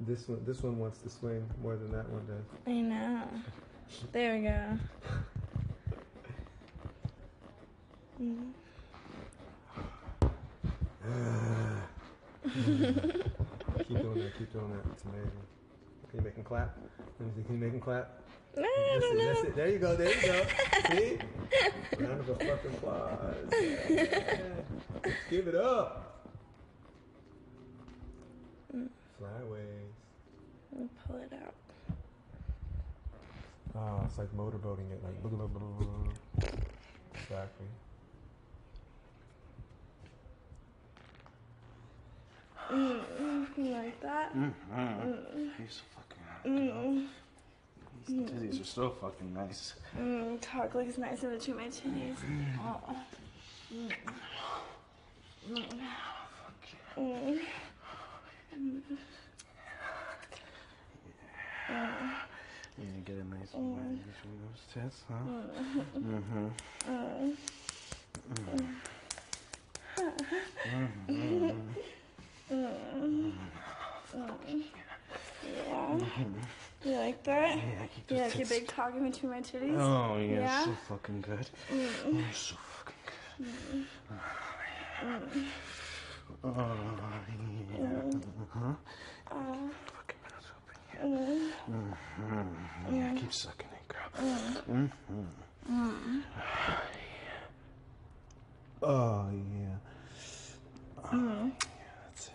This one, this one wants to swing more than that one does. I know. There we go. Mm. keep doing that. Keep doing that. It's amazing. Can you make him clap? Let me see. Can you make him clap? I That's don't it, that's it. There you go. There you go. See? Round of a fucking applause. Yeah. Give it up. Flyways. Let me pull it out. Oh, it's like motorboating it. Like blah, blah, blah, blah, blah. Exactly. Mm, you like that? He's fucking. These titties are so fucking nice. Mm, talk looks it's nicer between my titties. Oh. Mm. You gonna get a nice one between those tits, huh? Mm. Mm-hmm. Mm. Mm-hmm. Mm. Yeah. You like that? Yeah, keep like your big talking between my titties? Oh yeah, Yeah? so fucking good. Oh, so fucking good. Oh yeah. Huh? Fucking mouth open. Yeah. Sucking it, girl. Mhm. Oh yeah. Mm-hmm. Oh, yeah, that's it.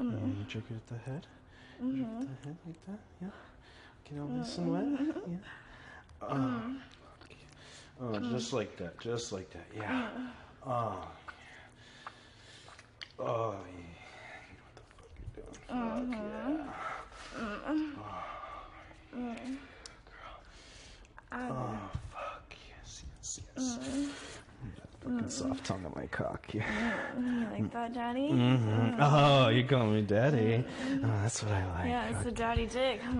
Yeah, you jerk it at the head. Jerk at the head like that. Yeah. Get all nice and wet. Yeah. Ah. Oh, fuck yeah. oh, just like that. Just like that. Yeah. Oh. yeah. Oh yeah. You know what the fuck you're doing. Fuck yeah. Oh fuck yes, yes, yes. Fucking soft tongue on my cock. Yeah. You like that, Daddy? Mhm. Mm-hmm. Oh, you call me daddy. Oh, that's what I like. Yeah, it's a daddy dick.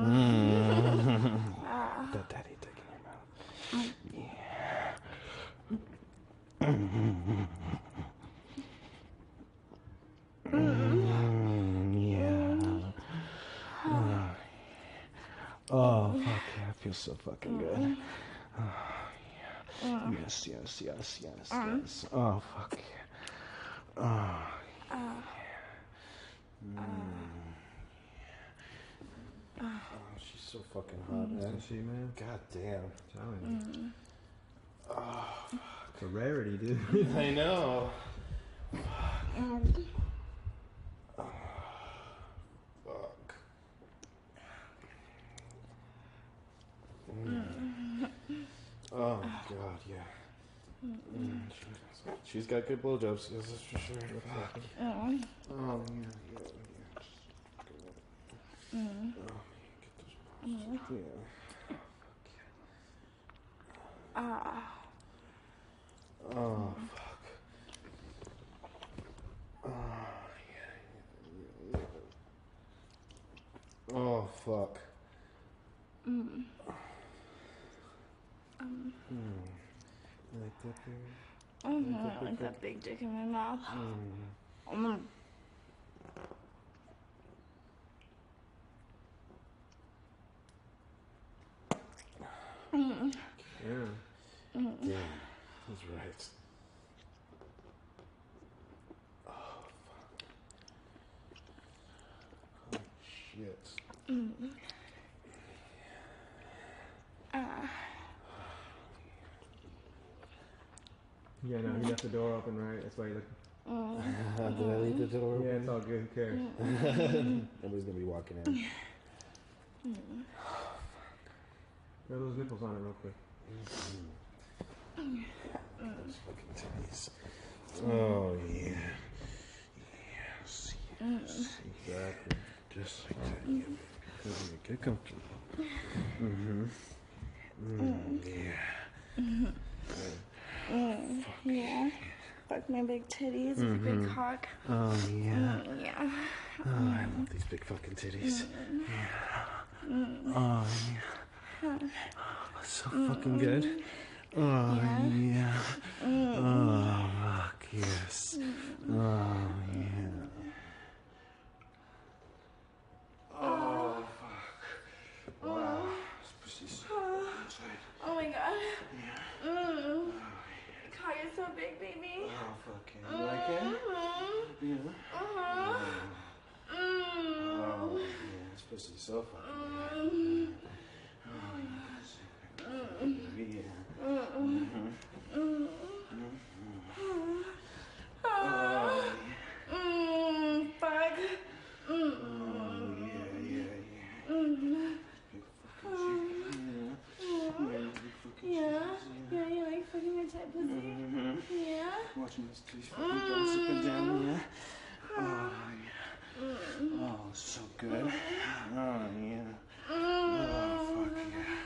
Ah. Mm. That daddy dick in your mouth. Yeah. Mm, yeah. Oh, Oh, mm. fuck yeah, it feels so fucking good. Oh, yeah. Yes, yes, yes, yes, uh-huh. yes. Oh, fuck yeah. Oh, uh, uh. Mm. Uh. Oh, she's so fucking hot, mm. man. Is she, man? God damn. Telling you. Mm-hmm. Oh, it's a rarity, dude. I know. Fuck. Mm. Oh god, yeah. Mm, she- She's got good blowjobs, yes, that's for sure. Fuck. Oh. Oh, yeah, yeah, yeah. Just- Oh, man, get those balls. Ah. Yeah. Oh, fuck. Oh, yeah, yeah, yeah. Oh, fuck. Mm. Hmm. You like that, baby? Mm, I don't like that big dick in my mouth. Mm. Mm. Mm. Yeah. Yeah, that's right. Oh, fuck. Oh, shit. Ah. Yeah, no, he left the door open, right? That's why he looked. Mm. Did I leave the door Yeah, it's all good. Who cares? Nobody's gonna be walking in. Throw those nipples on it real quick. Those fucking titties. Oh, yeah. Yes, yes. Exactly. Just like that. Yeah, baby. Get comfortable. Mm-hmm. Mm, yeah. hug my big titties mm-hmm. with a big cock. Oh, yeah. Mm, yeah. Oh, mm. I love these big fucking titties. Mm. Yeah. Mm. Oh, yeah. That's oh, so fucking good. Oh, yeah. yeah. Oh, fuck, yes. Oh, yeah. Oh. Oh, oh, my God. Yeah. Mm. God, you're so big, baby. Oh, fuck yeah. You like it? Yeah. Uh-huh. Oh, Mm. yeah. This pussy's so Mm. good. Yeah. Mm. Mm-hmm. Mm. Oh, Ah. yeah. Mm. Mm. Oh, yeah, yeah, yeah. Mm. Big fucking chicken. Yeah. Mm. Yeah, big fucking Yeah. chickens, Yeah, you like fucking your tight pussy? Mm-hmm. Yeah. Watching this titties fucking bounce up and down, yeah. Oh, yeah. Mm. Oh, so good. Oh, yeah. Oh, Mm. fuck yeah.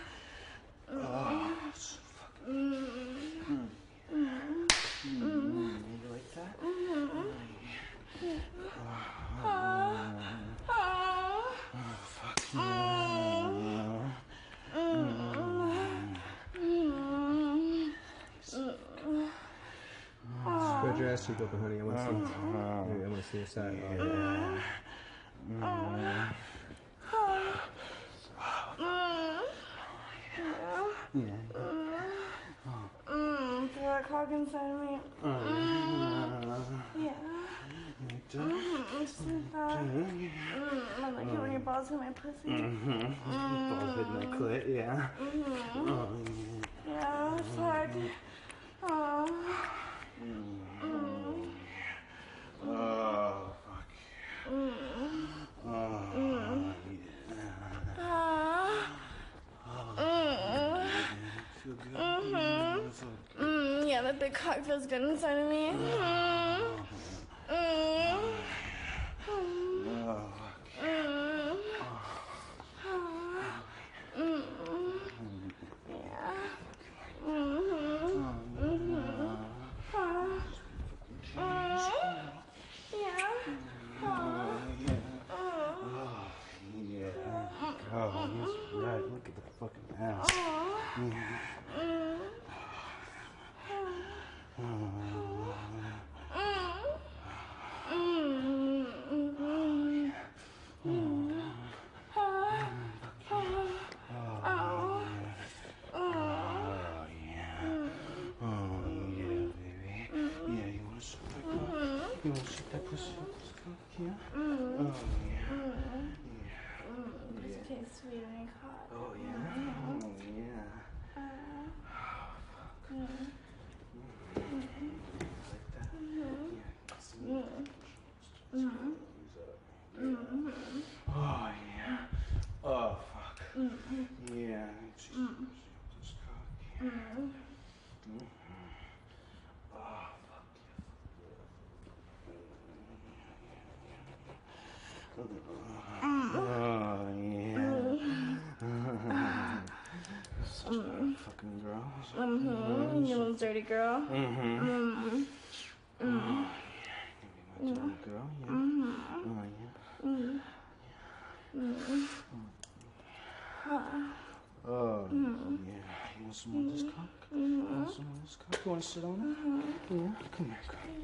Oh, so fucking. Mm. Mm. Mm. Mm. You like that? Mm. Oh, Ah. Ah. oh, fuck yeah. Mm. Mm. Mm. Ass cheek open, honey. I want to see. Oh, I want to see your side. Oh, yeah. yeah. Mm. Mm. Yeah. Mm. Feel that cock inside of me. Oh, Yeah. Mm. Just like that. Mm. I like it when your balls in my pussy. Mm-hmm. Balls hitting that clit, yeah. Mm-hmm. Oh, Yeah. Fuck. Oh. yeah. Oh, fuck. Mm. Oh, yeah. Ah. Mm. Feel good? Mhm. Feel good. Mm. Yeah, that big cock feels good inside of me. Mm. Mm. Mm. Oh, fuck. Mm. Mm. Yeah. Mhm. Mhm. Ah. Mm. Yeah. Ah. Oh, yeah. Mm. Oh, yeah. Oh, that's right. Look at the fucking ass. Ah. Yeah. Mm. Oh, Mm. Mm. Mm. Ah. Ah. oh, Ah. oh, yeah. Oh, yeah, baby. Yeah, you want to suck that cock? Mm. To suck that pussy? Yeah? Mm. Oh, yeah. Mm. Yeah. Mm. Pussy tastes sweet your cock. Oh, yeah. Oh, yeah. Ah. Mm. Like that? Mhm. Yeah. See? Mm. Mm. Mhm. Oh, yeah. Oh, fuck. Mhm. Yeah. She's Mm. this cock. Mm. Mhm. Oh, fuck yeah. Oh, yeah. Such a fucking girl. You dirty girl. Mm-hmm. Mm. Mm. Give me my dirty girl, yeah. Mhm. Oh, yeah. Mm. Mm. Ah. Oh, yeah. You want some of this cock? You Mhm. want some of this cock? You want to sit on it? Mhm. Yeah. Come here, come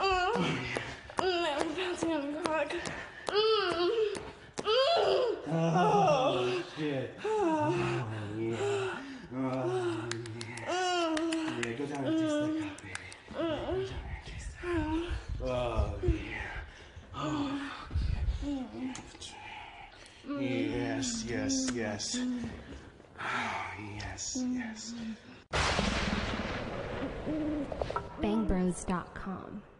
Oh. Mm, I'm bouncing on the cock. Mm. Mm. Oh, shit. Oh, yeah. Oh, yeah. Yeah, go down and taste that cup, baby. Go down and taste that. Oh, yeah. Oh, Yes, yes, yes. Oh, yes, bangbros.com.